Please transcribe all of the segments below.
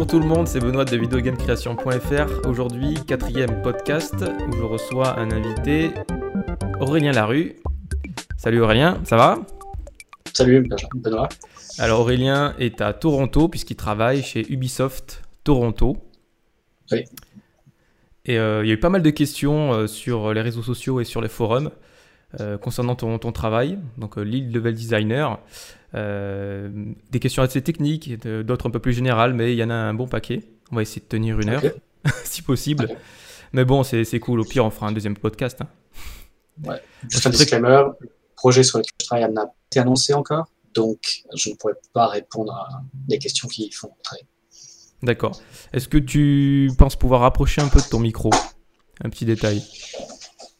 Bonjour tout le monde, c'est Benoît de videogamecreation.fr. Aujourd'hui, quatrième podcast où je reçois un invité, Aurélien Larue. Salut Aurélien, ça va? Salut Benoît. Alors Aurélien est à Toronto puisqu'il travaille chez Ubisoft Toronto. Oui. Et euh, il y a eu pas mal de questions euh, sur les réseaux sociaux et sur les forums euh, concernant ton, ton, travail, donc lead level designer. des questions assez techniques, d'autres un peu plus générales, mais il y en a un bon paquet. On va essayer de tenir une heure, si possible. Mais bon, c'est cool. Au pire, on fera un deuxième podcast. Hein. Ouais. Juste un disclaimer, le projet sur lequel je travaille n'a pas été annoncé encore, donc je ne pourrais pas répondre à des questions qui font travail. D'accord. Est-ce que tu penses pouvoir rapprocher un peu de ton micro? Un petit détail.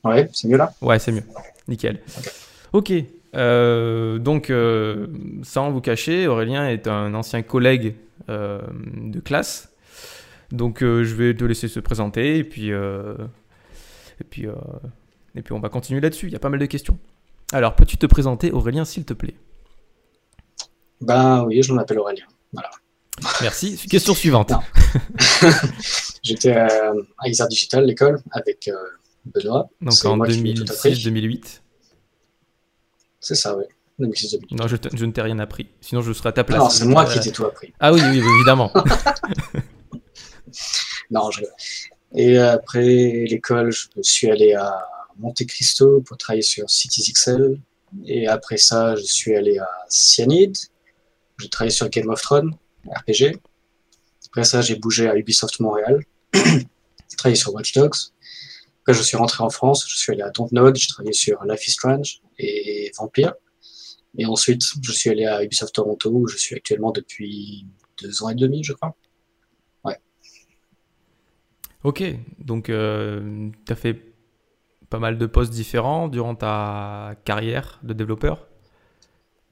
Ouais, c'est mieux là? Ouais, c'est mieux. Nickel. Ok. Euh, donc, euh, sans vous cacher, Aurélien est un ancien collègue euh, de classe. Donc, je vais te laisser se présenter et puis, et puis, et puis on va continuer là-dessus. Il y a pas mal de questions. Alors, peux-tu te présenter, Aurélien, s'il te plaît? Ben oui, je m'appelle Aurélien. Voilà. Merci. Question suivante. J'étais à Isard Digital, l'école, avec Benoît. Donc en 2006-2008 C'est ça, oui. 2006-2008. Non, je, je ne t'ai rien appris. Sinon, je serais à ta place. Non, c'est moi qui t'ai tout appris. Ah oui, oui, évidemment. non, je... Et après l'école, je suis allé à Monte Cristo pour travailler sur XL. Et après ça, je suis allé à Cyanide. J'ai travaillé sur Game of Thrones. RPG. Après ça, j'ai bougé à Ubisoft Montréal. j'ai travaillé sur Watch Dogs. Après, je suis rentré en France. Je suis allé à Dontnod. J'ai travaillé sur Life is Strange et Vampire. Et ensuite, je suis allé à Ubisoft Toronto où je suis actuellement depuis deux ans et demi, je crois. Ouais. Ok. Donc, euh, tu as fait pas mal de postes différents durant ta carrière de développeur?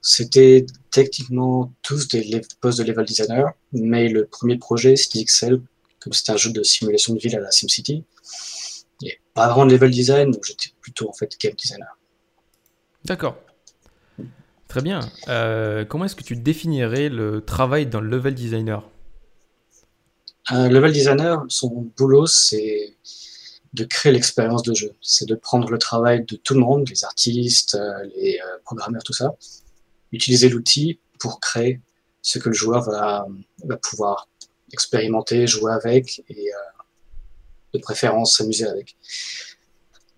C'était techniquement tous des postes de level designer, mais le premier projet, c'était XL, comme c'était un jeu de simulation de ville à la SimCity. Il n'y avait pas vraiment de level design, donc j'étais plutôt en fait game designer. D'accord. Très bien. Euh, comment est-ce que tu définirais le travail d'un level designer? Un level designer, son boulot, c'est de créer l'expérience de jeu. C'est de prendre le travail de tout le monde, les artistes, euh, les euh, programmeurs, tout ça, utiliser l'outil pour créer ce que le joueur va, va pouvoir expérimenter, jouer avec et euh, de préférence s'amuser avec.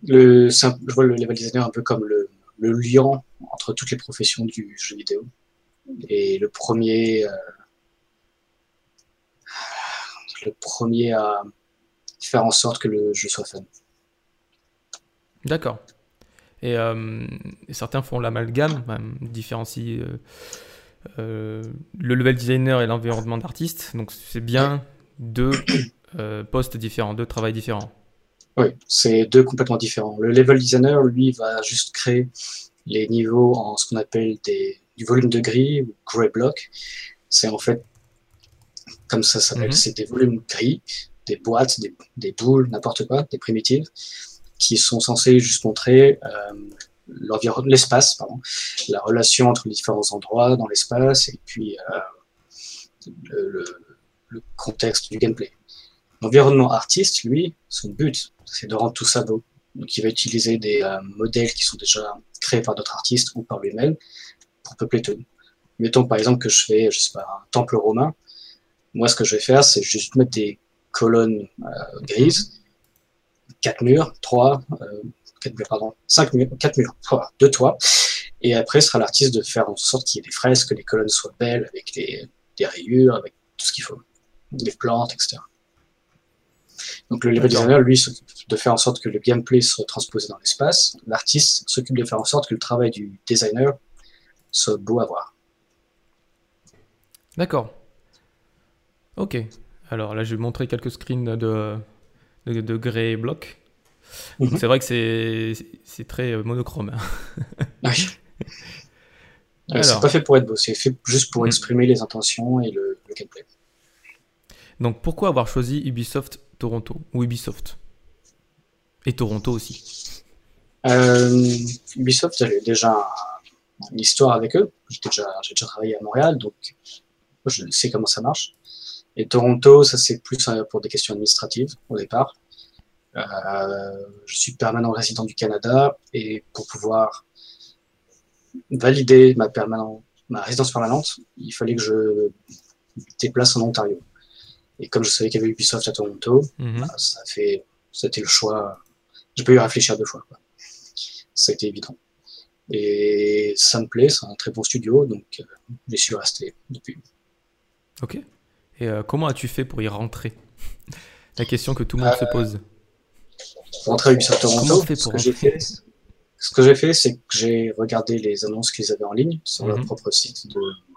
Le, je vois le level designer un peu comme le, le liant entre toutes les professions du jeu vidéo. Et le premier, euh, le premier à faire en sorte que le jeu soit fun. D'accord. Euh, et, certains font l'amalgame, différencient euh, euh, le level designer et l'environnement d'artiste. Donc c'est bien deux postes différents, deux travails différents. Oui, c'est deux complètement différents. Le level designer, lui, va juste créer les niveaux en ce qu'on appelle des, du volume de gris ou gray block. C'est en fait, comme ça s'appelle, mhm. c'est des volumes gris, des boîtes, des, des boules, n'importe quoi, des primitives qui sont censés juste montrer euh, l'espace, la relation entre les différents endroits dans l'espace et puis euh, le, contexte du gameplay. L'environnement artiste, lui, son but, c'est de rendre tout ça beau. Donc il va utiliser des euh, modèles qui sont déjà créés par d'autres artistes ou par lui-même pour peupler tout. Mettons par exemple que je fais, je sais pas, un temple romain. Moi, ce que je vais faire, c'est juste mettre des colonnes grises quatre murs, trois, euh, quatre murs, pardon, cinq murs, quatre murs, deux toits. Et après, ce sera l'artiste de faire en sorte qu'il y ait des fresques, que les colonnes soient belles, avec des, des rayures, avec tout ce qu'il faut, des plantes, etc. Donc le level designer, lui, s'occupe de faire en sorte que le gameplay soit transposé dans l'espace. L'artiste s'occupe de faire en sorte que le travail du designer soit beau à voir. D'accord. Ok. Alors là, je vais montrer quelques screens de, de, de grès bloc. Mhm. C'est vrai que c'est très euh, monochrome. oui. c'est pas fait pour être beau, c'est fait juste pour mhm. exprimer les intentions et le, gameplay. Donc pourquoi avoir choisi Ubisoft Toronto ou Ubisoft Et Toronto aussi euh, Ubisoft, j'avais déjà une histoire avec eux. J'ai déjà, travaillé à Montréal, donc je sais comment ça marche. Et Toronto, ça c'est plus pour des questions administratives au départ. Euh, je suis permanent résident du Canada et pour pouvoir valider ma, ma résidence permanente, il fallait que je déplace en Ontario. Et comme je savais qu'il y avait Ubisoft à Toronto, mhm. bah, ça fait, c'était le choix. J'ai pas eu à réfléchir deux fois. Quoi. Ça a été évident. Et ça me plaît, c'est un très bon studio, donc euh, j'y suis resté depuis. Ok. Et euh, comment as-tu fait pour y rentrer? La question que tout le monde se euh, pose. Rentrer à Ubisoft Toronto, ce que j'ai fait, ce que j'ai fait, c'est que j'ai regardé les annonces qu'ils avaient en ligne sur leur mhm. propre site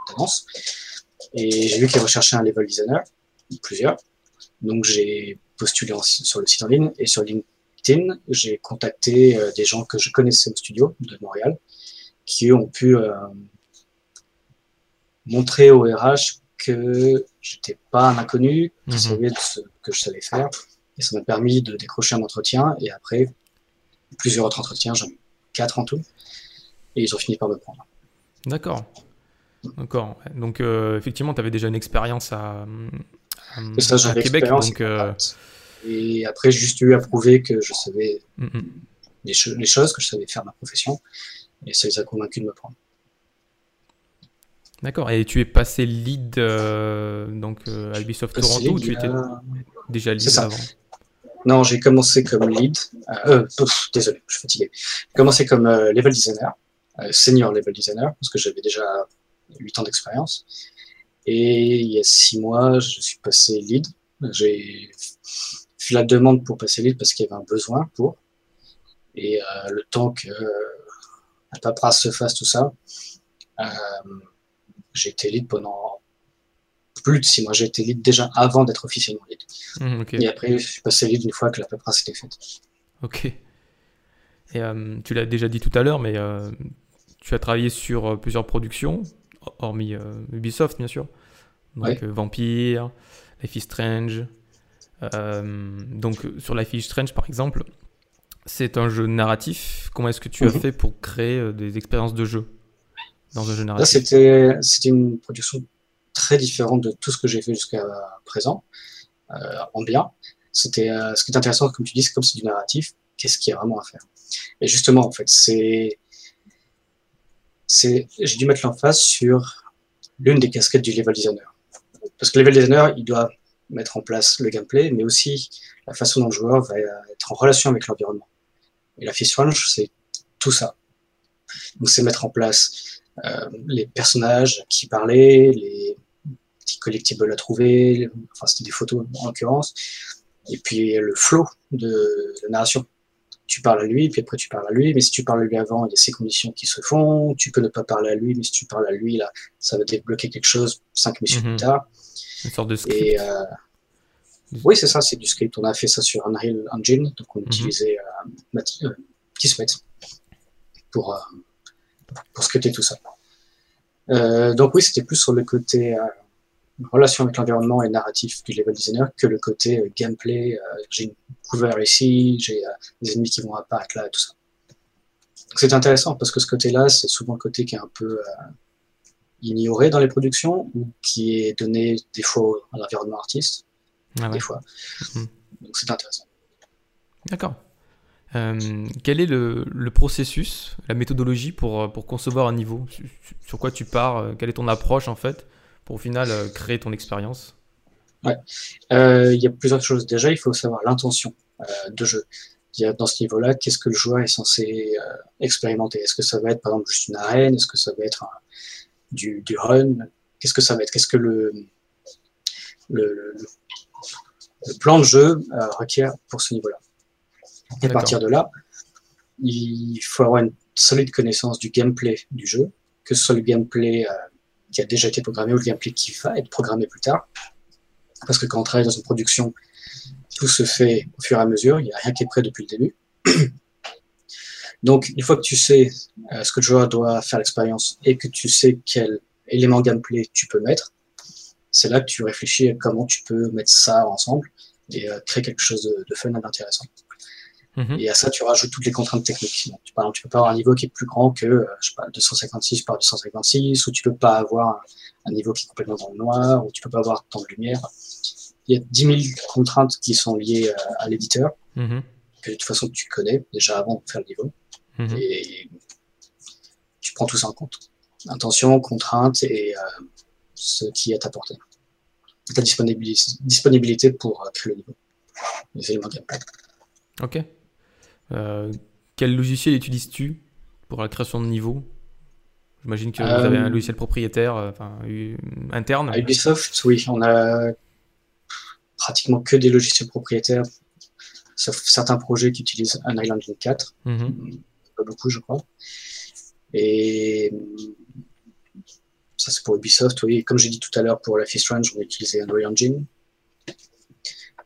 d'annonce, et j'ai vu qu'ils recherchaient un level designer, plusieurs. Donc j'ai postulé sur le site en ligne et sur LinkedIn, j'ai contacté des gens que je connaissais au studio de Montréal, qui ont pu montrer au RH que j'étais pas un inconnu, mhm. savait ce que je savais faire. Et ça m'a permis de décrocher un entretien. Et après, plusieurs autres entretiens, j'en ai quatre en tout. Et ils ont fini par me prendre. D'accord. D'accord. Donc, euh, effectivement, tu avais déjà une expérience à, à, Québec. Donc, euh, Et après, j'ai juste eu à prouver que je savais mm, mm. les, les, choses, que je savais faire ma profession. Et ça les a convaincus de me prendre. D'accord. Et tu es passé lead euh, donc, euh, à Ubisoft Toronto ou tu étais déjà lead avant? Non, j'ai commencé comme lead. Euh, désolé, je suis fatigué. J'ai commencé comme level designer, senior level designer, parce que j'avais déjà 8 ans d'expérience. Et il y a 6 mois, je suis passé lead. J'ai fait la demande pour passer lead parce qu'il y avait un besoin pour. Et le temps que la paperasse se fasse, tout ça, j'ai été lead pendant plus de six mois. J'ai été lead déjà avant d'être officiellement lead. Mmh, Et après, je suis passé lead une fois que la paperasse était faite. Ok. Et euh, tu l'as déjà dit tout à l'heure, mais euh, tu as travaillé sur euh, plusieurs productions, hormis Ubisoft, bien sûr. Donc Vampire, Life is Strange. donc sur Life is Strange, par exemple, c'est un jeu narratif. Comment est-ce que tu as mhm. fait pour créer des expériences de jeu dans un Là, c'était, c'était une production très différente de tout ce que j'ai fait jusqu'à présent, euh, en bien. C'était, euh, ce qui est intéressant, comme tu dis, c'est comme c'est du narratif, qu'est-ce qu'il y a vraiment à faire? Et justement, en fait, c'est, c'est, j'ai dû mettre l'emphase sur l'une des casquettes du level designer. Parce que le level designer, il doit mettre en place le gameplay, mais aussi la façon dont le joueur va être en relation avec l'environnement. Et la Fish Ranch, c'est tout ça. Donc, c'est mettre en place euh, les personnages qui parlaient, les petits collectibles à trouver, enfin c'était des photos en l'occurrence, et puis le flow de la narration. Tu parles à lui, puis après tu parles à lui, mais si tu parles à lui avant, il y a ces conditions qui se font, tu peux ne pas parler à lui, mais si tu parles à lui, là, ça va débloquer quelque chose cinq missions plus mhm. tard. Une sorte de script. Et, euh, oui, c'est ça, c'est du script. On a fait ça sur Unreal Engine, donc on mhm. utilisait euh, euh, Kismet pour, pour scripter tout ça. Euh, donc oui, c'était plus sur le côté euh, relation avec l'environnement et narratif du level designer que le côté euh, gameplay. j'ai une couvert ici, j'ai des ennemis qui vont apparaître là et tout ça. C'est intéressant parce que ce côté-là, c'est souvent le côté qui est un peu ignoré dans les productions ou qui est donné des fois à l'environnement artiste, ah des fois. Mhm. Donc c'est intéressant. D'accord. Euh, quel est le, processus, la méthodologie pour, euh, pour concevoir un niveau? Sur, quoi tu pars? Euh, Quelle est ton approche en fait? Pour au final créer ton expérience. Ouais, il y a plusieurs choses. Déjà, il faut savoir l'intention de jeu. Dans ce niveau-là, qu'est-ce que le joueur est censé expérimenter? Est-ce que ça va être par exemple juste une arène? Est-ce que ça va être du, du run? Qu'est-ce que ça va être? Qu'est-ce que le, le, le, plan de jeu requiert pour ce niveau-là? Et à partir de là, il faut avoir une solide connaissance du gameplay du jeu, que ce soit le gameplay euh, qui a déjà été programmé ou le gameplay qui va être programmé plus tard. Parce que quand on travaille dans une production, tout se fait au fur et à mesure, il n'y a rien qui est prêt depuis le début. Donc, une fois que tu sais euh, ce que le joueur doit faire l'expérience et que tu sais quel élément gameplay tu peux mettre, c'est là que tu réfléchis à comment tu peux mettre ça ensemble et euh, créer quelque chose de, de fun et d'intéressant. Mhm. Et à ça, tu rajoutes toutes les contraintes techniques. Donc, par exemple, tu peux pas avoir un niveau qui est plus grand que, euh, je sais pas, 256 par 256, ou tu peux pas avoir un niveau qui est complètement dans le noir, ou tu peux pas avoir tant de lumière. Il y a 10 000 contraintes qui sont liées euh, à l'éditeur, Mhm. que de toute façon tu connais déjà avant de faire le niveau, Mhm. et tu prends tout ça en compte. Intention, contrainte et euh, ce qui est à ta portée. Ta disponibilité, disponibilité pour créer le niveau. Les éléments gameplay. Ok. Euh, quel logiciel utilises-tu pour la création de niveau J'imagine que vous Euh, avez un logiciel propriétaire, euh, enfin euh, interne. À Ubisoft, oui, on a pratiquement que des logiciels propriétaires, sauf certains projets qui utilisent Unreal Engine 4, Mhm. pas beaucoup, je crois. Et ça, c'est pour Ubisoft, oui. Comme j'ai dit tout à l'heure, pour Life is Strange, on a utilisé Unreal Engine.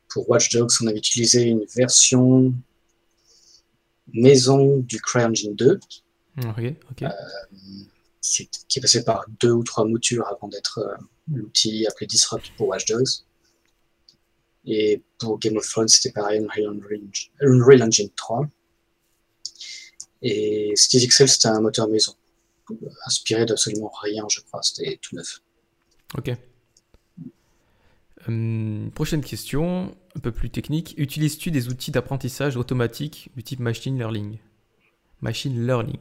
Pour Watch Dogs, on avait utilisé une version maison du CryEngine 2, Ok, ok. qui, qui est passé par deux ou trois moutures avant d'être euh, l'outil appelé Disrupt pour Watch Dogs. Et pour Game of Thrones, c'était pareil, Unreal Engine, Unreal Engine 3. Et CityXL, c'était un moteur maison, inspiré d'absolument rien, je crois, c'était tout neuf. Ok. Hum, prochaine question, un peu plus technique. Utilises-tu des outils d'apprentissage automatique du type machine learning? Machine learning.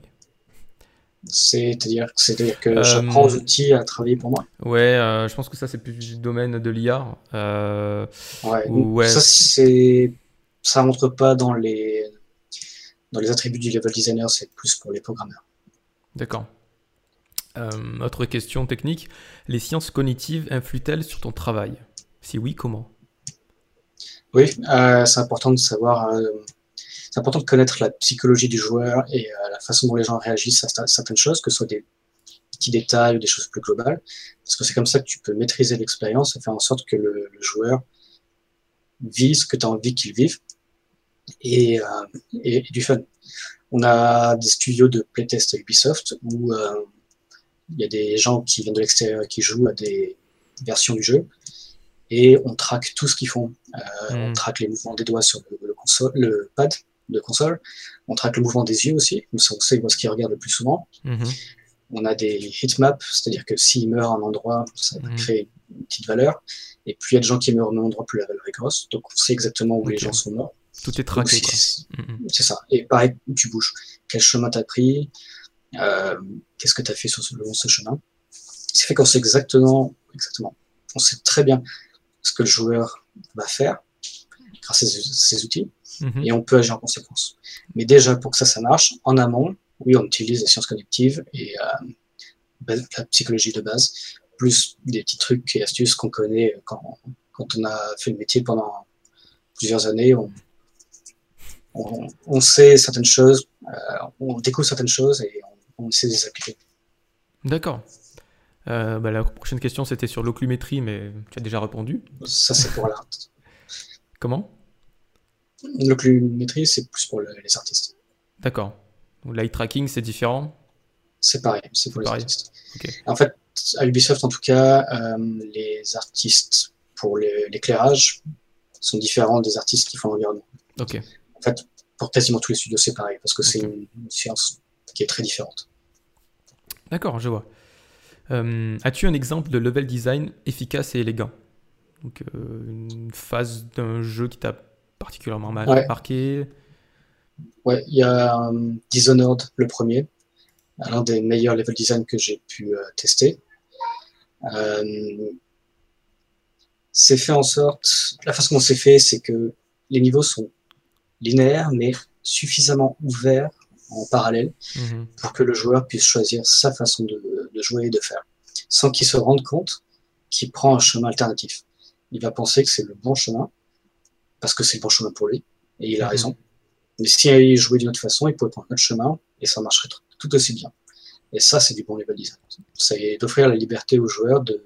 C'est-à-dire c'est-à-dire que Euh, j'apprends aux outils à travailler pour moi. Ouais, euh, je pense que ça c'est plus du domaine de l'IA. Euh, Ouais. Ouais. Ça, c'est, ça rentre pas dans les, dans les attributs du level designer, c'est plus pour les programmeurs. D'accord. Euh, autre question technique. Les sciences cognitives influent-elles sur ton travail? Si oui, comment? Oui, euh, c'est important de savoir, euh, c'est important de connaître la psychologie du joueur et euh, la façon dont les gens réagissent à cer- certaines choses, que ce soit des petits détails ou des choses plus globales, parce que c'est comme ça que tu peux maîtriser l'expérience et faire en sorte que le, joueur vive ce que tu as envie qu'il vive et, du fun. On a des studios de playtest Ubisoft où il y a des gens qui viennent de l'extérieur qui jouent à des versions du jeu et on traque tout ce qu'ils font. Euh. On traque les mouvements des doigts sur le, le console, le pad de console. On traque le mouvement des yeux aussi, comme ça on sait est-ce qu'ils regardent le plus souvent. Mhm. On a des heatmaps, c'est-à-dire que s'il meurt à un endroit, ça va Mhm. créer une petite valeur. Et plus il y a de gens qui meurent au même endroit, plus la valeur est grosse. Donc on sait exactement où les gens sont morts. Tout est traqué, Mhm. c'est ça. Et pareil, tu bouges. Quel chemin t'as pris? Euh, Qu'est-ce que t'as fait sur ce, le long ce chemin? Ce qui fait qu'on sait exactement, exactement, on sait très bien ce que le joueur va faire grâce à ces, outils Mhm. et on peut agir en conséquence. Mais déjà, pour que ça, ça marche, en amont, oui, on utilise les sciences cognitives et euh, base- la psychologie de base, plus des petits trucs et astuces qu'on connaît quand, quand on a fait le métier pendant plusieurs années. On, on, on sait certaines choses, euh, on découvre certaines choses et on, on essaie de les appliquer. D'accord. Euh, bah, la prochaine question c'était sur l'occlumétrie, mais tu as déjà répondu. Ça, c'est pour l'art. Comment? L'occlumétrie, c'est plus pour le- les artistes. D'accord. L'eye tracking c'est différent? C'est pareil, c'est pour les pareil. artistes. En fait, à Ubisoft, en tout cas, euh, les artistes pour l'éclairage sont différents des artistes qui font l'environnement. Ok. En fait, pour quasiment tous les studios, c'est pareil, parce que c'est une science qui est très différente. D'accord, je vois. Euh, As-tu un exemple de level design efficace et élégant Donc, euh, une phase d'un jeu qui t'a particulièrement Ouais. marqué Ouais, il y a euh, Dishonored, le premier, l'un des meilleurs level design que j'ai pu euh, tester. C'est fait en sorte, la façon dont c'est fait, c'est que les niveaux sont linéaires, mais suffisamment ouverts en parallèle Mhm. pour que le joueur puisse choisir sa façon de, de jouer et de faire, sans qu'il se rende compte qu'il prend un chemin alternatif. Il va penser que c'est le bon chemin, parce que c'est le bon chemin pour lui, et il a Mhm. raison. Mais si il jouait d'une autre façon, il pourrait prendre un autre chemin, et ça marcherait tout- tout aussi bien. Et ça, c'est du bon level design. C'est d'offrir la liberté aux joueurs de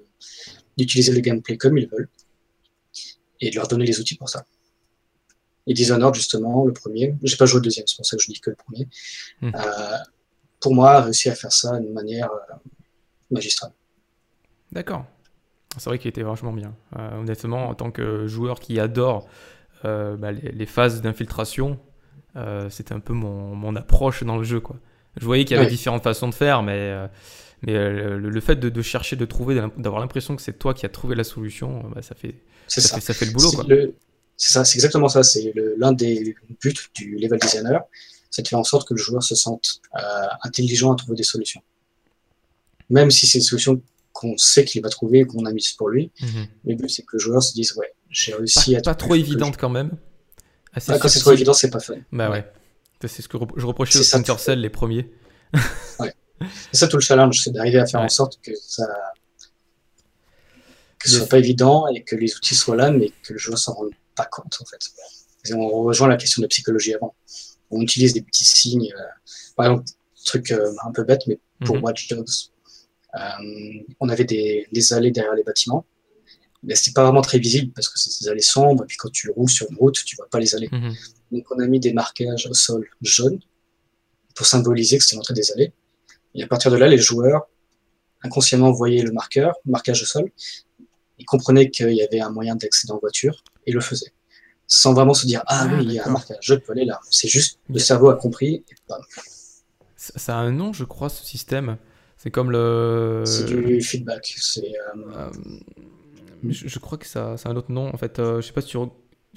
d'utiliser le gameplay comme ils veulent, et de leur donner les outils pour ça. Et Dishonored, justement, le premier, j'ai pas joué au deuxième, c'est pour ça que je dis que le premier, Mhm. euh, pour moi, a réussi à faire ça d'une manière euh, magistrale. D'accord. C'est vrai qu'il était vachement bien. Euh, honnêtement, en tant que joueur qui adore euh, bah, les, les phases d'infiltration, c'était un peu mon, mon, approche dans le jeu. Quoi. Je voyais qu'il y avait différentes façons de faire, mais, mais le, fait de, de, chercher, de trouver, d'avoir l'impression que c'est toi qui as trouvé la solution, bah, ça, fait, ça, Fait, ça, fait, le boulot. C'est ça, c'est exactement ça. C'est l'un des buts du level designer, c'est de faire en sorte que le joueur se sente intelligent à trouver des solutions même si c'est une solution qu'on sait qu'il va trouver et qu'on a mise pour lui. Mhm. Le but, c'est que le joueur se dise, ouais, j'ai réussi pas, à... Pas trop évidente quand même. Ah, quand c'est trop évident, c'est pas fun. Bah ouais. C'est ce que je reprochais au Splinter Cell, les premiers. ouais. C'est ça tout le challenge, c'est d'arriver à faire en sorte que ça que ce soit pas évident et que les outils soient là, mais que le joueur s'en rende pas compte en fait. on rejoint la question de psychologie avant. On utilise des petits signes, euh, par exemple, truc euh, un peu bête, mais pour mhm. Watch Dogs, euh, on avait des, allées derrière les bâtiments. Mais c'était pas vraiment très visible parce que c'est des allées sombres. Et puis quand tu roules sur une route, tu vois pas les allées. Mhm. Donc on a mis des marquages au sol jaunes pour symboliser que c'était l'entrée des allées. Et à partir de là, les joueurs inconsciemment voyaient le marqueur, le marquage au sol. Ils comprenaient qu'il y avait un moyen d'accéder en voiture et le faisaient. Sans vraiment se dire, ah, oui, il y a un marquage, je peux aller là. C'est juste, le cerveau a compris et Ça a un nom, je crois, ce système. C'est comme le. C'est du feedback. C'est. Euh, euh, je, crois que ça, c'est un autre nom. En fait, euh, je sais pas si tu,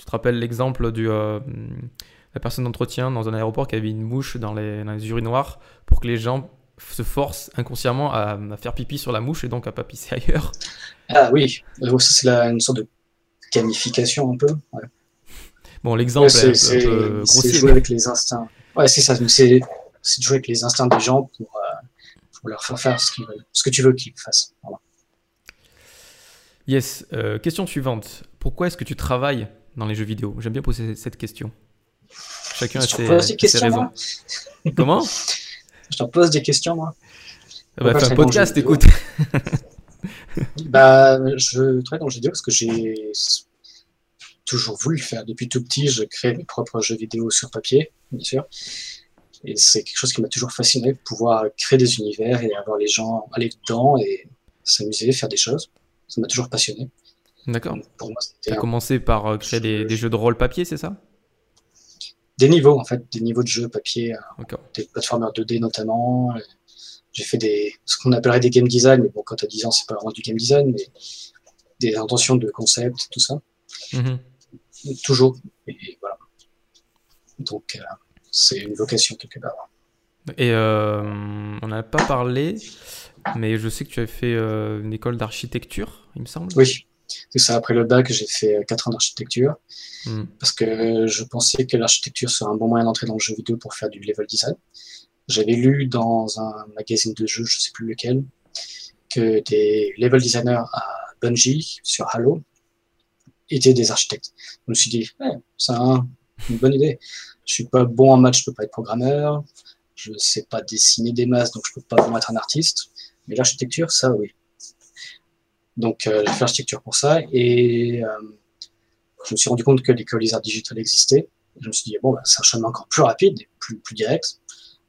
te rappelles l'exemple du la personne d'entretien dans un aéroport qui avait une mouche dans les, dans les urinoirs pour que les gens se forcent inconsciemment à, faire pipi sur la mouche et donc à pas pisser ailleurs. Ah oui, c'est une sorte de gamification un peu. Bon, l'exemple est, peu grossier. C'est jouer avec les instincts. Ouais, c'est ça. C'est jouer avec les instincts des gens pour leur faire faire ce, ce que tu veux qu'ils fassent. Yes. Euh, question suivante. Pourquoi est-ce que tu travailles dans les jeux vidéo? J'aime bien poser cette question. Chacun a ses, raisons. Comment? Je t'en pose des questions, moi. Ah bah, fais un podcast, écoute. bah, je travaille dans le jeu vidéo parce que j'ai toujours voulu le faire. Depuis tout petit, je crée mes propres jeux vidéo sur papier, bien sûr. Et c'est quelque chose qui m'a toujours fasciné, pouvoir créer des univers et avoir les gens aller dedans et s'amuser, faire des choses. Ça m'a toujours passionné. D'accord. Tu as commencé par euh, créer des, jeux de rôle papier, c'est ça? Des niveaux, en fait, des niveaux de jeux papier, euh, des plateformers 2D notamment. J'ai fait des, ce qu'on appellerait des game design, mais bon, quand tu as 10 ans, c'est pas vraiment du game design, mais des intentions de concept, tout ça. Mm-hmm. Toujours. Et voilà. Donc, euh, c'est une vocation quelque part. Et euh, on n'a pas parlé, mais je sais que tu as fait euh, une école d'architecture, il me semble. Oui, c'est ça. Après le bac, j'ai fait 4 ans d'architecture hmm. parce que je pensais que l'architecture serait un bon moyen d'entrer dans le jeu vidéo pour faire du level design. J'avais lu dans un magazine de jeux, je ne sais plus lequel, que des level designers à Bungie sur Halo étaient des architectes. Je me suis dit, c'est une bonne idée. Je suis pas bon en maths, je peux pas être programmeur. Je sais pas dessiner des masses, donc je peux pas vraiment être un artiste. Mais l'architecture, ça, oui. Donc, euh, j'ai fait l'architecture pour ça. Et euh, je me suis rendu compte que l'école des arts digitales existait. je me suis dit, bon, bah, c'est un chemin encore plus rapide et plus, plus direct.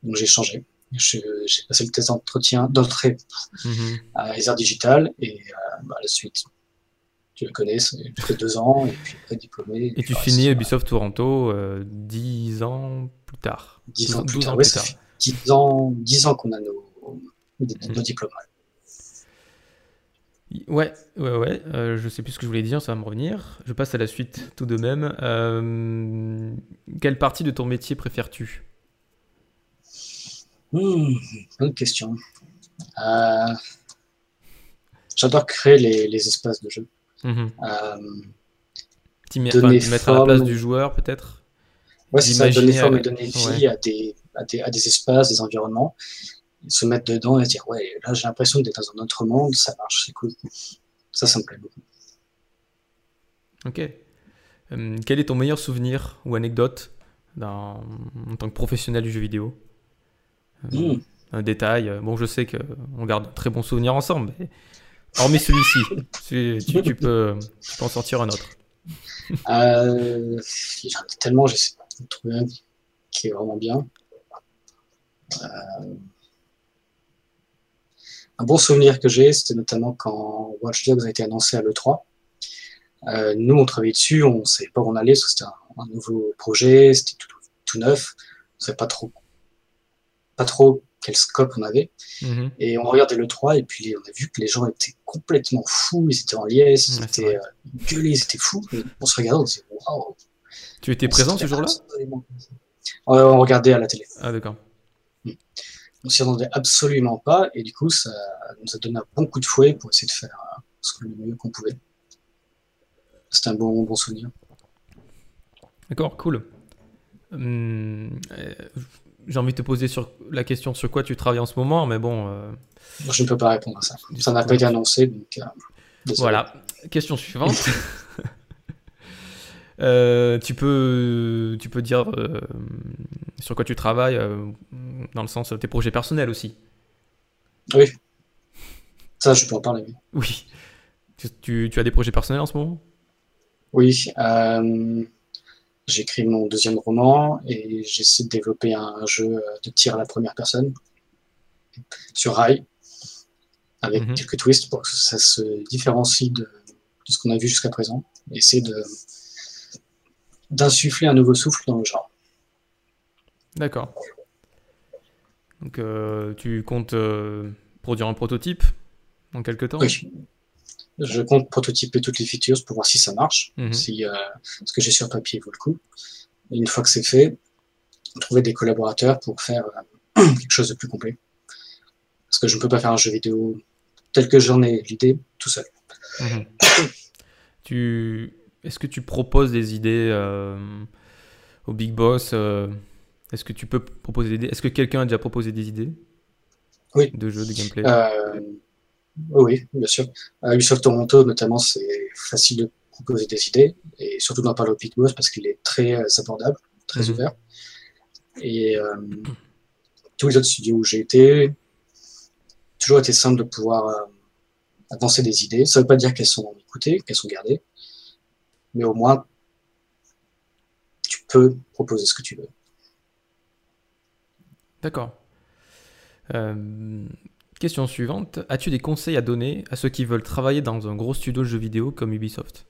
Donc, j'ai changé. J'ai passé le test d'entretien d'entrée mm-hmm. à les arts digitales et euh, bah, la suite, tu le connais, fait deux ans et puis après diplômé. Et, tu finis Ubisoft Toronto euh, dix ans plus tard. Dix ans plus tard, oui, ça fait dix ans, dix ans qu'on a nos, nos, diplômes. Ouais, ouais, ouais. Euh, je sais plus ce que je voulais dire, ça va me revenir. Je passe à la suite tout de même. Euh, quelle partie de ton métier préfères-tu? Hmm, Bonne question. Euh, j'adore créer les, les, espaces de jeu. Mmh. Euh, mettre à la place du joueur, peut-être? Ouais, c'est ça, donner forme et donner vie à, des, à, des, à, des, espaces, des environnements, se mettre dedans et se dire, ouais, là j'ai l'impression d'être dans un autre monde, ça marche, c'est cool. Ça, ça me plaît beaucoup. Ok. Euh, quel est ton meilleur souvenir ou anecdote en tant que professionnel du jeu vidéo? Euh, mmh. Un détail. Bon, je sais qu'on garde très bons souvenirs ensemble, mais Hormis celui-ci, tu, peux, en sortir un autre. Euh, J'en ai tellement, j'essaie de trouver un qui est vraiment bien. Euh, un bon souvenir que j'ai, c'était notamment quand Watch Dogs a été annoncé à l'E3. Euh, nous, on travaillait dessus, on ne savait pas où on allait, c'était un, nouveau projet, c'était tout, tout neuf, on savait pas trop, pas trop quel scope on avait. Mhm. Et on regardait le 3 et puis on a vu que les gens étaient complètement fous, ils étaient en liesse, ils étaient euh, gueulés, ils étaient fous. Et on se regardait, on se disait waouh. Tu étais présent ce jour-là? on regardait à la télé. Ah, d'accord. On s'y attendait absolument pas et du coup ça nous a donné un bon coup de fouet pour essayer de faire euh, ce que le mieux qu'on pouvait. C'était un bon, bon souvenir. D'accord, cool. Hum, euh, J'ai envie de te poser sur la question sur quoi tu travailles en ce moment, mais bon. euh, Je ne peux pas répondre à ça. Ça n'a pas été annoncé, donc euh. Voilà. Question suivante. Euh, tu peux, tu peux dire euh, sur quoi tu travailles, euh, dans le sens de tes projets personnels aussi. Oui. Ça, je peux en parler. oui. Tu, tu- tu as des projets personnels en ce moment? Oui, écrit mon deuxième roman et j'essaie de développer un jeu de tir à la première personne sur rail avec Mhm. quelques twists pour que ça se différencie de, de ce qu'on a vu jusqu'à présent essayer de d'insuffler un nouveau souffle dans le genre. D'accord. Donc euh, tu comptes euh, produire un prototype dans quelques temps? Oui. Je compte prototyper toutes les features pour voir si ça marche, Mhm. si euh, ce que j'ai sur papier vaut le coup. Et une fois que c'est fait, trouver des collaborateurs pour faire quelque chose de plus complet. Parce que je ne peux pas faire un jeu vidéo tel que j'en ai l'idée tout seul. Mhm. tu... Est-ce que tu proposes des idées euh, au Big Boss euh, Est-ce que tu peux proposer des idées? Est-ce que quelqu'un a déjà proposé des idées? Oui. De jeux, de gameplay? Euh, oui, bien sûr. À Ubisoft Toronto, notamment, c'est facile de proposer des idées, et surtout d'en parler au Big Boss parce qu'il est très abordable, très Mhm. ouvert. Et tous les autres studios où j'ai été, toujours été simple de pouvoir avancer des idées. Ça ne veut pas dire qu'elles sont écoutées, qu'elles sont gardées, mais au moins, tu peux proposer ce que tu veux. D'accord. Euh, question suivante. As-tu des conseils à donner à ceux qui veulent travailler dans un gros studio de jeux vidéo comme Ubisoft?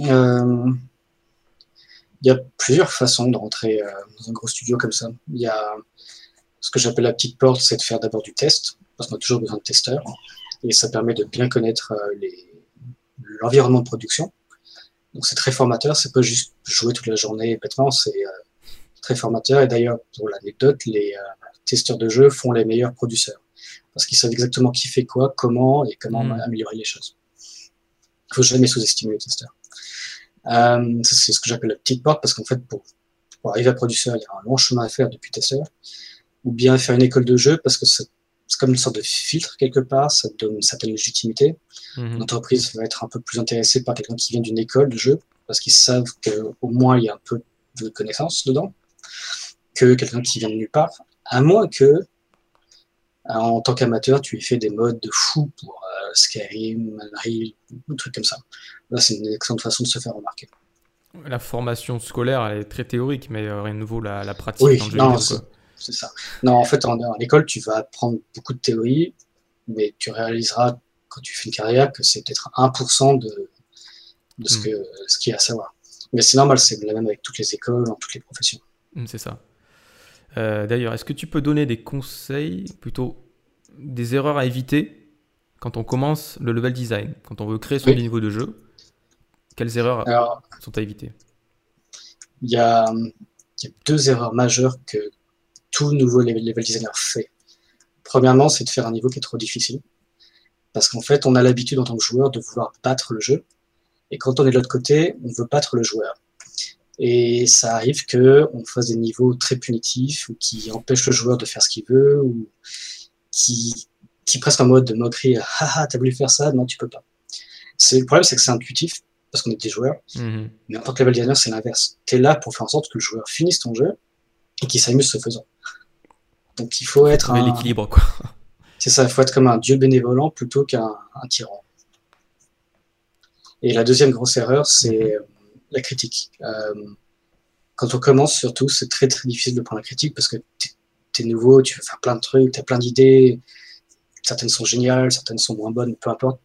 Euh, Il y a plusieurs façons de rentrer euh, dans un gros studio comme ça. Il y a ce que j'appelle la petite porte, c'est de faire d'abord du test, parce qu'on a toujours besoin de testeurs, et ça permet de bien connaître les- l'environnement de production. Donc c'est très formateur, c'est pas juste jouer toute la journée bêtement, c'est euh, très formateur. Et d'ailleurs, pour l'anecdote, les euh, testeurs de jeux font les meilleurs producteurs, parce qu'ils savent exactement qui fait quoi, comment et comment Mm. améliorer les choses. Il faut jamais sous-estimer les testeurs. Euh, ça, c'est ce que j'appelle la petite porte, parce qu'en fait, pour, pour arriver à producteur, il y a un long chemin à faire depuis testeur, ou bien faire une école de jeu, parce que c'est c'est comme une sorte de filtre quelque part, ça donne une certaine légitimité. Mhm. L'entreprise va être un peu plus intéressée par quelqu'un qui vient d'une école de jeu, parce qu'ils savent qu'au moins il y a un peu de connaissances dedans, que quelqu'un qui vient de nulle part, à moins que, en tant qu'amateur, tu aies fait des modes de fou pour euh, Skyrim, Unreal, ou trucs comme ça. Là, c'est une excellente façon de se faire remarquer. La formation scolaire, elle est très théorique, mais euh, rien de nouveau la, la pratique Oui, dans le jeu. C'est- ça. Non, en fait, en, en école, tu vas apprendre beaucoup de théorie, mais tu réaliseras quand tu fais une carrière que c'est peut-être 1% de, de ce Mm. que ce qu'il y a à savoir. Mais c'est normal, c'est la même avec toutes les écoles, dans toutes les professions. Mm, C'est ça. Euh, D'ailleurs, est-ce que tu peux donner des conseils, plutôt des erreurs à éviter quand on commence le level design, quand on veut créer son Oui. niveau de jeu? Quelles erreurs Alors, sont à éviter? il y a, il y a deux erreurs majeures que tout nouveau level designer fait. Premièrement, c'est de faire un niveau qui est trop difficile. Parce qu'en fait, on a l'habitude en tant que joueur de vouloir battre le jeu. Et quand on est de l'autre côté, on veut battre le joueur. Et ça arrive que on fasse des niveaux très punitifs ou qui empêchent le joueur de faire ce qu'il veut ou qui, qui presque en mode de moquerie, haha, t'as voulu faire ça, non, tu peux pas. Le problème, c'est que c'est intuitif parce qu'on est des joueurs. Mhm. Mais en tant que level designer, c'est l'inverse. Tu es là pour faire en sorte que le joueur finisse ton jeu et qu'il s'amuse ce faisant. Donc il faut être un... l'équilibre, quoi. C'est ça, il faut être comme un dieu bénévolent plutôt qu'un un tyran. Et la deuxième grosse erreur, c'est euh, la critique. Euh, quand on commence, surtout, c'est très très difficile de prendre la critique parce que tu es nouveau, tu veux faire plein de trucs, tu as plein d'idées, certaines sont géniales, certaines sont moins bonnes, peu importe.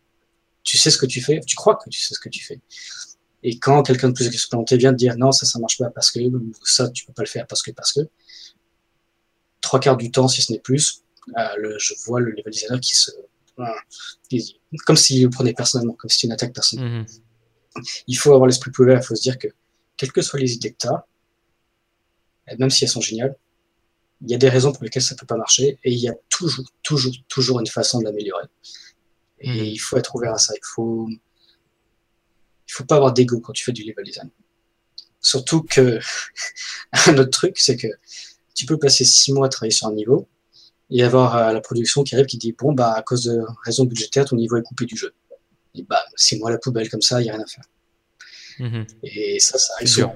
Tu sais ce que tu fais, tu crois que tu sais ce que tu fais. Et quand quelqu'un de plus expérimenté vient te dire non, ça, ça marche pas parce que ça, tu peux pas le faire parce que, parce que, trois quarts du temps, si ce n'est plus, euh, le, je vois le level designer qui se, comme s'il le prenait personnellement, comme si c'était une attaque personnelle. Mhm. Il faut avoir l'esprit ouvert, il faut se dire que, quelles que soient les idées que tu as, même si elles sont géniales, il y a des raisons pour lesquelles ça peut pas marcher, et il y a toujours, toujours, toujours une façon de l'améliorer. Et Mhm. il faut être ouvert à ça. Il faut, il faut pas avoir d'ego quand tu fais du level design. Surtout que un autre truc, c'est que tu peux passer six mois à travailler sur un niveau et avoir euh, la production qui arrive qui dit bon bah à cause de raisons budgétaires ton niveau est coupé du jeu. Et bah six mois à la poubelle comme ça, il y a rien à faire. Mhm. Et ça, ça arrive C'est dur. souvent.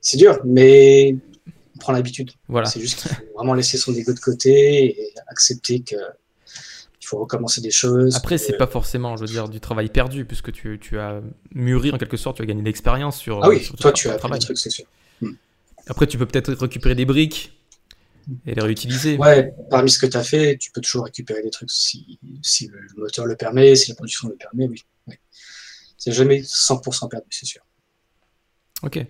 C'est dur, mais on prend l'habitude. Voilà. C'est juste qu'il faut vraiment laisser son ego de côté et accepter que faut recommencer des choses. Après, c'est pas forcément, je veux dire, du travail perdu, puisque tu, tu as mûri en quelque sorte, tu as gagné l'expérience sur. Ah oui, sur toi tu as travail. des trucs, c'est sûr. Après, tu peux peut-être récupérer des briques et les réutiliser. Ouais, parmi ce que tu as fait, tu peux toujours récupérer des trucs si, si le le moteur le permet, si la production le permet, oui. oui. C'est jamais 100% perdu, c'est sûr. Ok.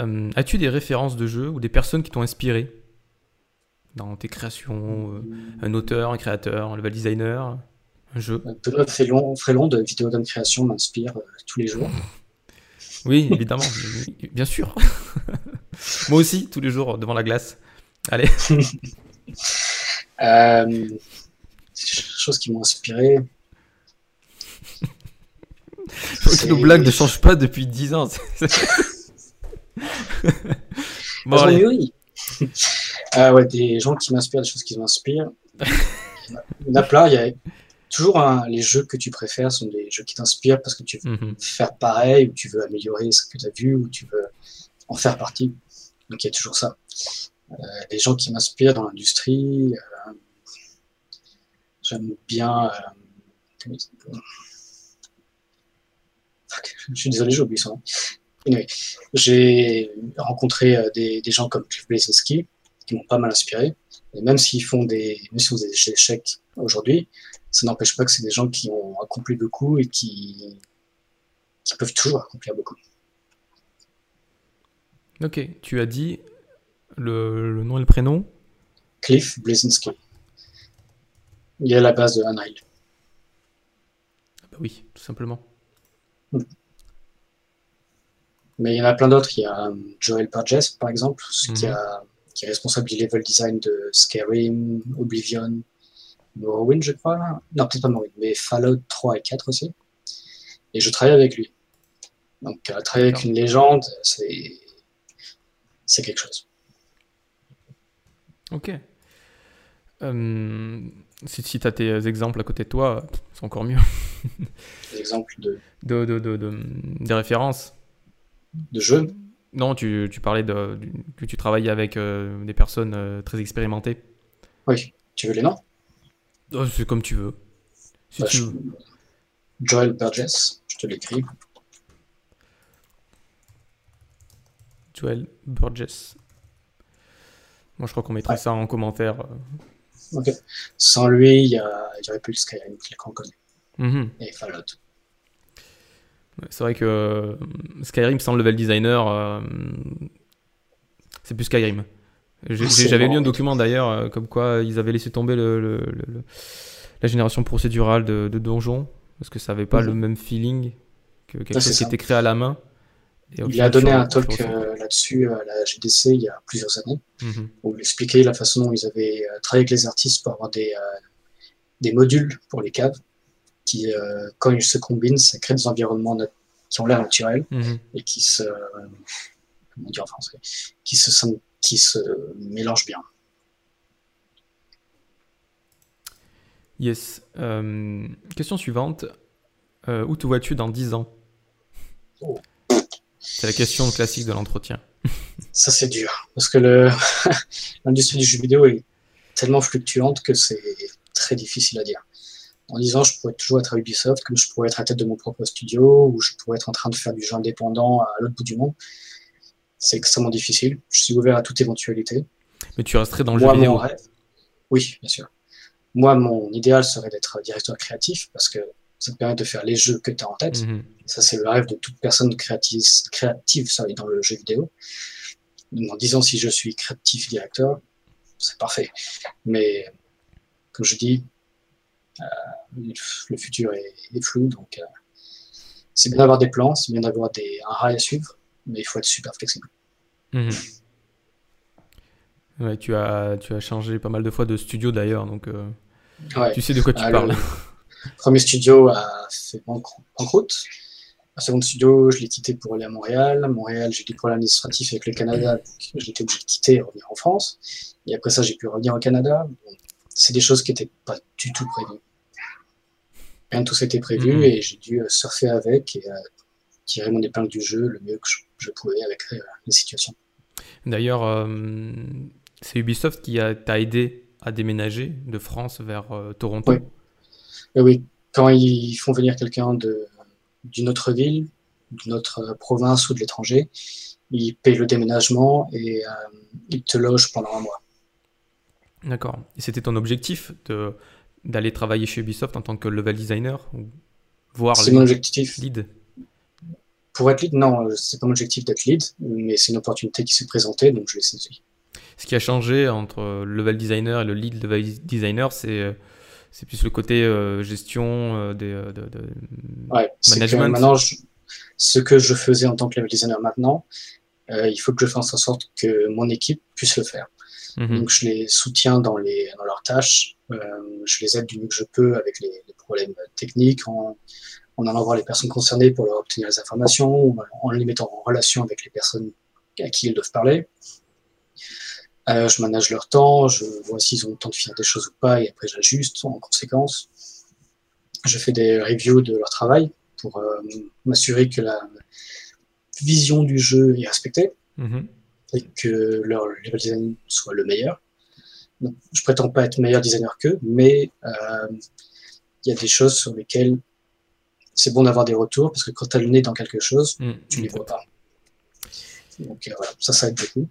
Euh, As-tu des références de jeux ou des personnes qui t'ont inspiré? Dans tes créations euh, Un auteur, un créateur, un level designer, un jeu Frélon, Frélon de Vidéodome Création m'inspire euh, tous les jours. Oui, évidemment, oui, bien sûr. Moi aussi, tous les jours devant la glace. Allez. Euh, choses qui m'ont inspiré. Que nos blagues ne changent pas depuis 10 ans. bon, Elles ont allez. mûri. Ah ouais, des gens qui m'inspirent, des choses qui m'inspirent. Il y en a plein. Il y a toujours les jeux que tu préfères sont des jeux qui t'inspirent parce que tu veux Mhm. faire pareil, ou tu veux améliorer ce que tu as vu, ou tu veux en faire partie. Donc il y a toujours ça. Euh, les gens qui m'inspirent dans l'industrie, euh, j'aime bien. euh, je suis désolé, j'ai oublié son nom. Anyway, j'ai rencontré euh, des, des gens comme Cliff Bleszinski qui m'ont pas mal inspiré. Et même s'ils font des, même font des échecs aujourd'hui, ça n'empêche pas que c'est des gens qui ont accompli beaucoup et qui, qui peuvent toujours accomplir beaucoup. Ok, tu as dit le, le nom et le prénom? Cliff Bleszinski. Il est à la base de. Ah Bah oui, tout simplement. Mais il y en a plein d'autres. Il y a euh, Joel Burgess, par exemple, ce qui, Mhm. a, qui est responsable du level design de Skyrim, Oblivion, Morrowind, je crois. Non, peut-être pas Morrowind, mais Fallout 3 et 4 aussi. Et je travaille avec lui. Donc, euh, travailler avec une légende, c'est c'est quelque chose. Ok. Euh, si si tu as tes exemples à côté de toi, c'est encore mieux. Des exemples de, De, de, de, de- des références. de jeux. Non, tu, tu parlais de, que tu travaillais avec euh, des personnes euh, très expérimentées. Oui, tu veux les noms? Oh, c'est comme tu veux. Si Bah, tu je- veux. Joel Burgess, je te l'écris. Joel Burgess. Moi, je crois qu'on mettrait Ouais. ça en commentaire. euh. Ok. Sans lui, il y, a- il y aurait plus de Skyrim qu'on connaît. Et Fallout. C'est vrai que euh, Skyrim sans level designer, euh, c'est plus Skyrim. J'avais lu un document d'ailleurs, euh, comme quoi ils avaient laissé tomber le, le- le- le- la génération procédurale de, de donjons, parce que ça n'avait pas Mhm. le même feeling que quelque chose qui était créé à la main. Et Il a donné un talk euh, là-dessus à la GDC il y a plusieurs années, Mhm. où il expliquait la façon dont ils avaient euh, travaillé avec les artistes pour avoir des, euh, des modules pour les caves, qui, euh, quand ils se combinent, ça crée des environnements qui ont l'air naturels Mhm. et qui se, comment dire en français, qui se, qui se mélangent bien. Yes. Euh, question suivante. Euh, où te vois-tu dans 10 ans? Oh. C'est la question classique de l'entretien. Ça, c'est dur. Parce que le- l'industrie du jeu vidéo est tellement fluctuante que c'est très difficile à dire. En disant, je pourrais toujours être à Ubisoft, comme je pourrais être à la tête de mon propre studio, ou je pourrais être en train de faire du jeu indépendant à l'autre bout du monde. C'est extrêmement difficile. Je suis ouvert à toute éventualité. Mais tu resterais dans le Moi, jeu vidéo. mon rêve, oui, bien sûr. Moi, mon idéal serait d'être directeur créatif parce que ça te permet de faire les jeux que tu as en tête. Mhm. Ça, c'est le rêve de toute personne créative, créative sorry, dans le jeu vidéo. En disant si je suis créatif directeur, c'est parfait. Mais comme je dis, le futur est, est flou, donc euh, c'est bien d'avoir des plans, c'est bien d'avoir des, un rail à suivre, mais il faut être super flexible. Mhm. Ouais, tu as, tu as changé pas mal de fois de studio d'ailleurs, donc euh, Ouais. tu sais de quoi tu Ah, parles. Le premier studio a fait banquer- banqueroute. Le second studio, je l'ai quitté pour aller à Montréal. À Montréal, j'ai eu des problèmes administratifs avec le Canada, donc j'étais obligé de quitter et revenir en France. Et après ça, j'ai pu revenir au Canada. C'est des choses qui n'étaient pas du tout prévues. Rien de tout ça était prévu Mhm. et j'ai dû euh, surfer avec et euh, tirer mon épingle du jeu le mieux que je, je pouvais avec euh, les situations. D'ailleurs, euh, c'est Ubisoft qui a- t'a aidé à déménager de France vers euh, Toronto. Oui. Et oui, quand ils font venir quelqu'un de- d'une autre ville, d'une autre province ou de l'étranger, ils payent le déménagement et euh, ils te logent pendant un mois. D'accord. Et c'était ton objectif de- d'aller travailler chez Ubisoft en tant que level designer ou voir C'est mon objectif. leads? Pour être lead, non, euh, c'est pas mon objectif d'être lead, mais c'est une opportunité qui s'est présentée, donc je l'ai saisie. Ce qui a changé entre le level designer et le lead level designer, c'est euh, c'est plus le côté euh, gestion euh, des, de, de- Ouais, c'est que Management. maintenant, je- ce que je faisais en tant que level designer maintenant, euh, il faut que je fasse en sorte que mon équipe puisse le faire. Mhm. Donc je les soutiens dans, les, dans leurs tâches, euh, je les aide du mieux que je peux avec les, les problèmes techniques, en, en allant voir les personnes concernées pour leur obtenir les informations, en les mettant en relation avec les personnes à qui ils doivent parler. Euh, je manage leur temps, je vois s'ils ont le temps de finir des choses ou pas, et après j'ajuste en conséquence. Je fais des reviews de leur travail pour euh, m'assurer que la vision du jeu est respectée Mhm. Et que leur level design soit le meilleur. Donc, je prétends pas être meilleur designer qu'eux, mais euh, il y a des choses sur lesquelles c'est bon d'avoir des retours parce que quand tu as le nez dans quelque chose, Mhm. tu les vois pas. Donc euh, voilà, ça, ça aide beaucoup.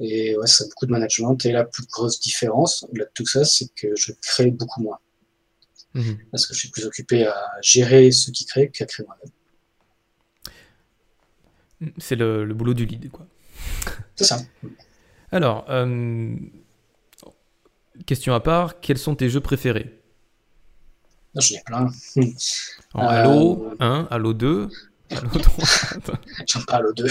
Et ouais, ça a beaucoup de management. Et la plus grosse différence là, de tout ça, c'est que je crée beaucoup moins. Mhm. Parce que je suis plus occupé à gérer ceux qui créent qu'à créer moi-même. C'est le, le boulot du lead, quoi. C'est ça. Alors, euh, question à part, quels sont tes jeux préférés? J'en ai plein. En Euh, Halo 1, Halo 2, Halo 3 J'en parle aux deux.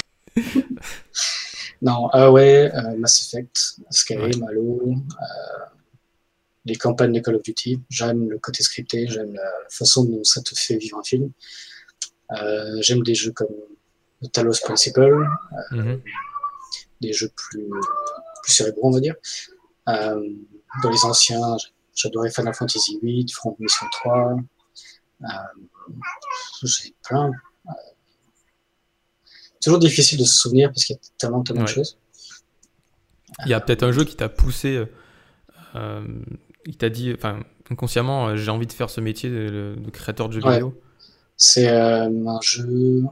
non, ah ouais, euh, Mass Effect, Skyrim, Halo, euh, les campagnes de Call of Duty. J'aime le côté scripté, j'aime la façon dont ça te fait vivre un film. Euh, j'aime des jeux comme Talos Principle, Mhm. Des jeux plus, plus cérébraux, on va dire. Euh, dans les anciens, j'adorais Final Fantasy VIII, Front Mission 3. Euh, J'ai plein. Euh, toujours difficile de se souvenir parce qu'il y a tellement, tellement de choses. Il y a peut-être un jeu qui t'a poussé, il t'a dit, enfin, inconsciemment, j'ai envie de faire ce métier de, de créateur de jeux Ouais. vidéo. C'est un jeu.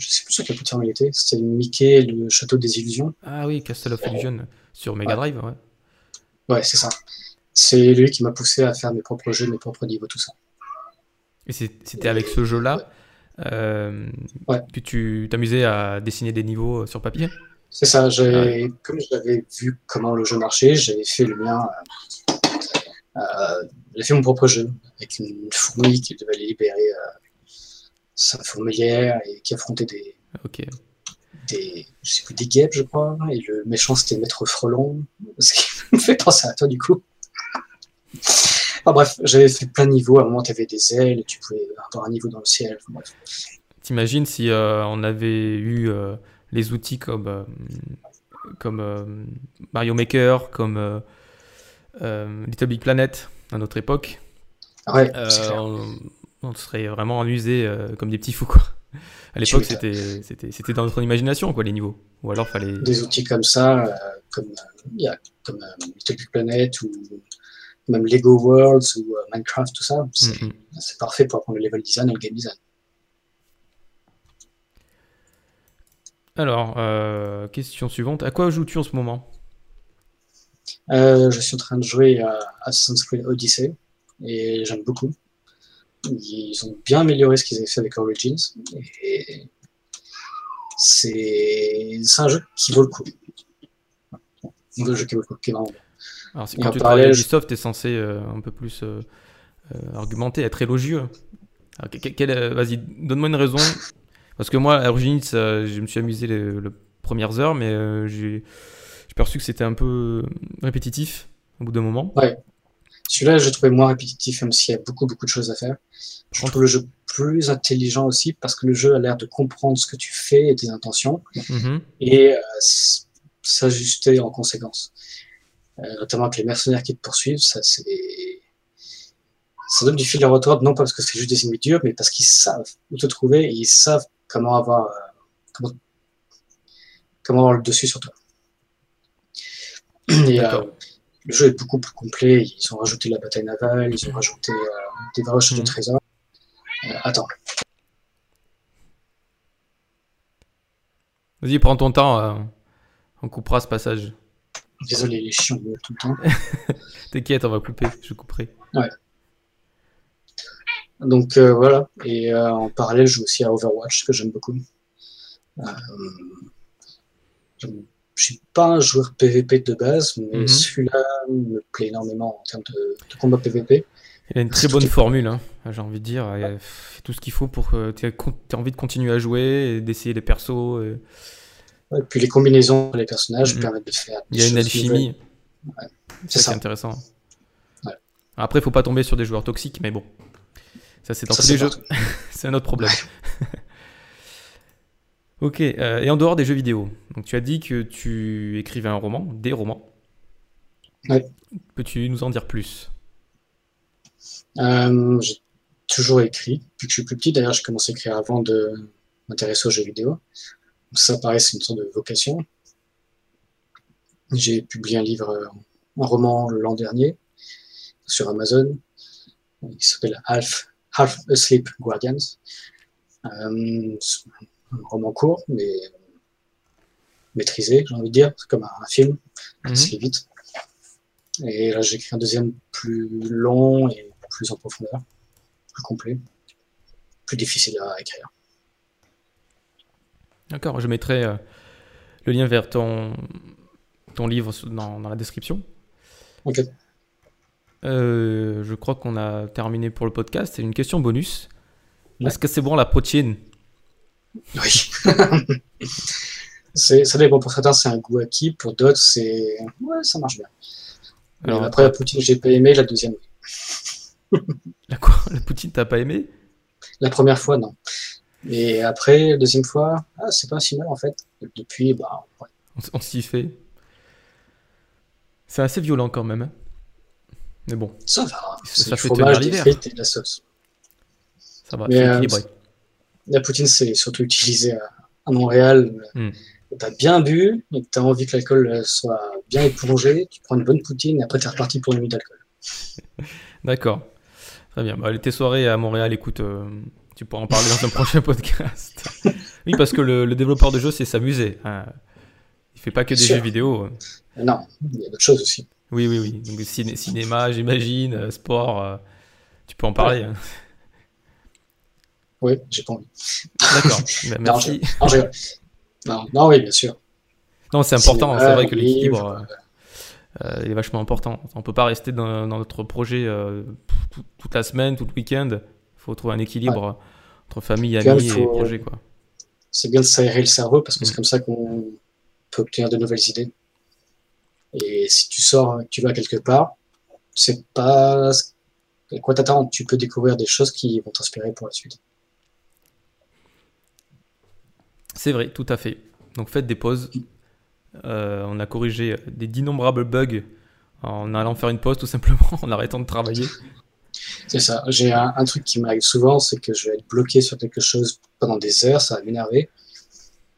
Euh, je sais plus sur quelle plateforme il était. C'était Mickey et le Château des Illusions. Ah oui, Castle of Illusion sur Mega. Drive, ouais. Ouais, c'est ça. C'est lui qui m'a poussé à faire mes propres jeux, mes propres niveaux, tout ça. Et c'était avec ce jeu-là euh, Ouais. que tu t'amusais à dessiner des niveaux euh, sur papier? C'est ça, j'ai, comme j'avais vu comment le jeu marchait, j'avais fait le mien. euh, euh, j'ai fait mon propre jeu avec une fourmi qui devait aller libérer euh, sa fourmilière et qui affrontait des, Ok. des, je sais plus, des guêpes, je crois. Et le méchant c'était Maître Frelon, ce qui me fait penser à toi du coup. Enfin bref, j'avais fait plein de niveaux. À un moment, tu avais des ailes, tu pouvais avoir un niveau dans le ciel. Bref. T'imagines si euh, on avait eu euh, les outils comme, euh, comme Mario Maker, comme Little Big Planet à notre époque, Ouais, c'est clair. on, on serait vraiment amusés euh, comme des petits fous. Quoi. À l'époque, c'était, c'était, c'était dans notre imagination, quoi, les niveaux. Ou alors, fallait. des outils comme ça, euh, comme, il y a, comme euh, Little Big Planet ou même Lego Worlds ou euh, Minecraft, tout ça, c'est Mhm. c'est parfait pour apprendre le level design et le game design. Alors, euh, question suivante. À quoi joues-tu en ce moment? Euh, je suis en train de jouer à Assassin's Creed Odyssey et j'aime beaucoup. Ils ont bien amélioré ce qu'ils avaient fait avec Origins. Et c'est un jeu qui vaut le coup. Un jeu qui vaut le coup, qui est vraiment bien. Alors, c'est quand tu travailles parallèle, Ubisoft, tu es censé euh, un peu plus euh, euh, argumenter, être élogieux. Vas-y, donne-moi une raison. Parce que moi, à Origins, je me suis amusé les, les premières heures, mais j'ai perçu que c'était un peu répétitif au bout d'un moment. Celui-là, je trouvais moins répétitif, même s'il y a beaucoup, beaucoup de choses à faire. Je trouve le jeu plus intelligent aussi parce que le jeu a l'air de comprendre ce que tu fais et tes intentions Mhm. et euh, s'ajuster en conséquence. Euh, notamment avec les mercenaires qui te poursuivent, ça c'est ça donne du fil à retordre, non pas parce que c'est juste des ennemis durs, mais parce qu'ils savent où te trouver et ils savent comment avoir euh, comment, comment avoir le dessus sur toi. Et, euh. Le jeu est beaucoup plus complet. Ils ont rajouté la bataille navale, ils ont rajouté euh, des vraies recherches Mhm. de trésors. Euh, attends, Vas-y, prends ton temps. euh, on coupera ce passage. désolé, les chiens tout le temps. T'inquiète, on va couper. Je couperai. Donc euh, voilà, et euh, en parallèle, je joue aussi à Overwatch, que j'aime beaucoup. Euh, je ne suis pas un joueur PVP de base, mais Mhm. celui-là me plaît énormément en termes de, de combat PVP. Il a une très bonne formule, hein, j'ai envie de dire. Il fait tout ce qu'il faut pour que tu aies envie de continuer à jouer et d'essayer les persos. et- Et puis les combinaisons entre les personnages Mhm. permettent de faire. Il y a des une alchimie. C'est ça intéressant. Après, il faut pas tomber sur des joueurs toxiques, mais bon. Ça, c'est dans tous les jeux. c'est un autre problème. ok, euh, et en dehors des jeux vidéo, donc tu as dit que tu écrivais un roman, des romans. Peux-tu nous en dire plus? Euh, j'ai toujours écrit, depuis que je suis plus petit. D'ailleurs, j'ai commencé à écrire avant de m'intéresser aux jeux vidéo. Donc ça, pareil, c'est une sorte de vocation. J'ai publié un livre, euh, un roman l'an dernier sur Amazon. Il s'appelle Half, Half Asleep Guardians. Euh, un roman court, mais maîtrisé, j'ai envie de dire. Comme un, un film, Mhm. se lit vite. Et là, j'écris un deuxième plus long et plus en profondeur, plus complet, plus difficile à écrire. D'accord, je mettrai euh, le lien vers ton, ton livre dans, dans la description. Ok. Euh, je crois qu'on a terminé pour le podcast. C'est une question bonus. Ouais. Est-ce que c'est bon la protéine Oui. ça dépend. Pour certains, c'est un goût acquis. Pour d'autres, c'est. Ouais, ça marche bien. Alors, après, la poutine, j'ai pas aimé. La deuxième, oui. La, quoi? La poutine, t'as pas aimé? La première fois, non. Et après, la deuxième fois, ah, c'est pas si mal en fait. Depuis, bah, ouais. On, s'y fait. C'est assez violent quand même. hein. Mais bon, ça va. Ça C'est fait du fromage, des frites et de la sauce. ça va, c'est euh, équilibré. La poutine, c'est surtout utilisé à, à Montréal. Hmm. Tu as bien bu et que tu as envie que l'alcool euh, soit bien épongé. Tu prends une bonne poutine et après, tu es reparti pour une nuit d'alcool. D'accord. Très bien. Bah, tes soirées à Montréal, écoute, euh, tu pourras en parler dans un prochain podcast. oui, parce que le, le développeur de jeu, c'est s'amuser. hein. Il fait pas que des jeux vidéo. Mais non, il y a d'autres choses aussi. Oui, oui, oui. Donc, ciné- cinéma, j'imagine, euh, sport, euh, tu peux en parler. hein. Oui, j'ai pas envie. D'accord. Bah, Non, merci. Non, je non, non, oui, bien sûr. Non, c'est important. C'est vrai que l'équilibre euh, euh, il est vachement important. On peut pas rester dans, dans notre projet euh, tout- toute la semaine, tout le week-end. Il faut trouver un équilibre entre famille, amis et projet. Quoi. c'est bien de s'aérer le cerveau parce que c'est Mm. comme ça qu'on peut obtenir de nouvelles idées. Et si tu sors, tu vas quelque part, sais pas à quoi t'attendre. Tu peux découvrir des choses qui vont t'inspirer pour la suite. C'est vrai, tout à fait. Donc faites des pauses. Euh, on a corrigé des d'innombrables bugs en allant faire une pause tout simplement, en arrêtant de travailler. C'est ça. J'ai un, un truc qui m'arrive souvent, c'est que je vais être bloqué sur quelque chose pendant des heures, ça va m'énerver.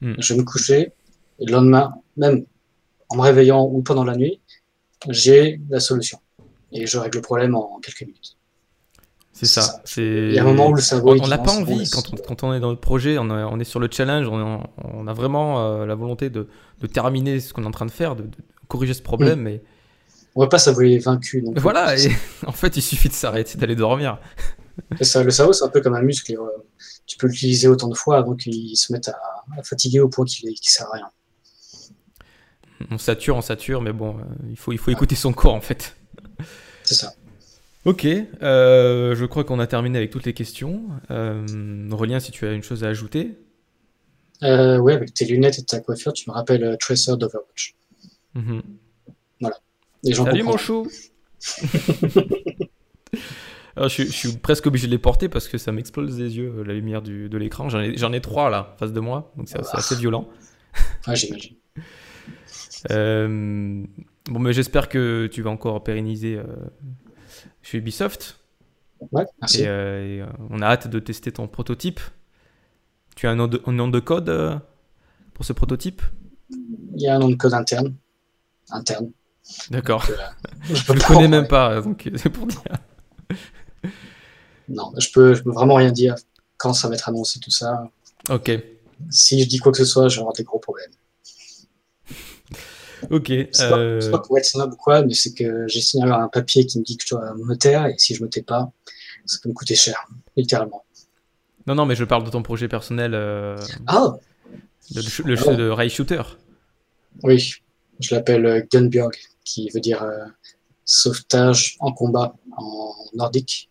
Mm. Je vais me coucher, et le lendemain, même en me réveillant ou pendant la nuit, j'ai la solution. Et je règle le problème en quelques minutes. C'est ça. C'est... Il y a un moment où le cerveau. On n'a pas envie, quand on, quand on est dans le projet, on, a- on est sur le challenge, on a, on a vraiment euh, la volonté de, de terminer ce qu'on est en train de faire, de, de corriger ce problème. Mais On va pas s'avouer vaincu. plus. voilà, et en fait, il suffit de s'arrêter, d'aller dormir. ça, le cerveau, c'est un peu comme un muscle. euh, tu peux l'utiliser autant de fois avant qu'il se mette à, à fatiguer au point qu'il ne sert à rien. On sature, on sature, mais bon, euh, il faut, il faut écouter son corps en fait. C'est ça. Ok, euh, je crois qu'on a terminé avec toutes les questions. Euh, Aurélien, si tu as une chose à ajouter. Euh, ouais, avec tes lunettes et ta coiffure, tu me rappelles euh, Tracer d'Overwatch. Mhm. Les gens Salut mon chou Alors, je, suis- je suis presque obligé de les porter parce que ça m'explose les yeux, euh, la lumière du- de l'écran. J'en ai, ai trois là, face de moi, donc c'est assez violent. Ouais, j'imagine. Bon, mais j'espère que tu vas encore pérenniser chez Ubisoft. Ouais, merci. Et, euh, et, euh, on a hâte de tester ton prototype. Tu as un nom de, un nom de code euh, pour ce prototype? Il y a un nom de code interne. Interne. D'accord. Je Je peux le connais même pas, donc c'est pour dire. Non, je peux, je peux vraiment rien dire quand ça va être annoncé, tout ça. Ok, Si je dis quoi que ce soit, je vais avoir des gros problèmes. Ok. C'est pas, euh, pas pour être snob ou quoi, mais c'est que j'ai signé un papier qui me dit que je dois me taire, et si je me tais pas, ça peut me coûter cher, littéralement. Non, non, mais je parle de ton projet personnel, euh, Ah, le, le, Ah. le rail shooter. oui, je l'appelle euh, Gunbjörg, qui veut dire euh, sauvetage en combat en nordique.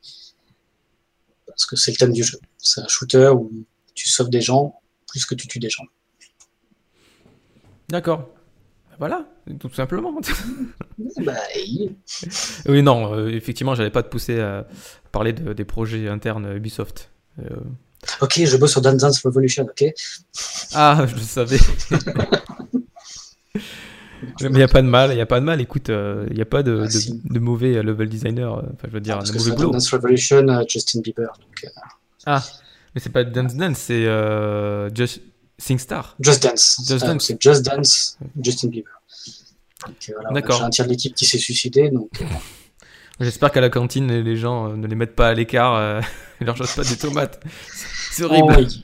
Parce que c'est le thème du jeu. C'est un shooter où tu sauves des gens plus que tu tues des gens. D'accord. Voilà, tout simplement. Bah, oui, non, euh, effectivement, j'allais pas te pousser à parler de- des projets internes Ubisoft. Euh, ok, je bosse sur Dance Dance Revolution, ok Ah, je le savais. Mais il n'y a pas de mal, il n'y a pas de mal. Écoute, il n'y a pas de, Ah, de- si. de mauvais level designer, euh, enfin, je veux dire, Parce de que mauvais boulot. Dance Revolution, euh, Justin Bieber. Donc, euh, Ah, mais c'est pas Dance Dance, c'est euh, Just SingStar. Just Dance. Just Euh, Dance. C'est Just Dance, Justin Bieber. Euh, voilà, D'accord. J'ai un tiers de l'équipe qui s'est suicidé, donc euh, J'espère qu'à la cantine, les gens euh, ne les mettent pas à l'écart, euh, ils leur jettent pas des tomates. C'est horrible. oh, il,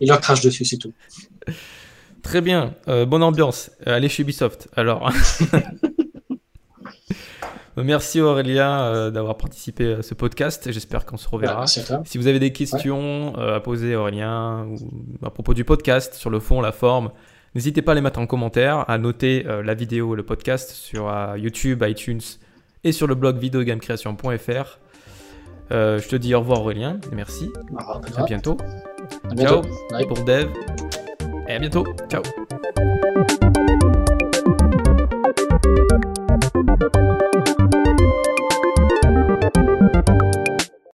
il leur crache dessus, c'est tout. Très bien, euh, bonne ambiance. Allez chez Ubisoft. Alors. Merci Aurélien euh, d'avoir participé à ce podcast. J'espère qu'on se reverra. merci à toi. Si vous avez des questions euh, à poser à Aurélien ou à propos du podcast, sur le fond, la forme, n'hésitez pas à les mettre en commentaire, à noter euh, la vidéo et le podcast sur YouTube, iTunes et sur le blog videogamecreation.fr. Euh, je te dis au revoir Aurélien, merci, Au revoir, à bientôt. À bientôt. Ciao Bye. pour Dev, et à bientôt. Ciao.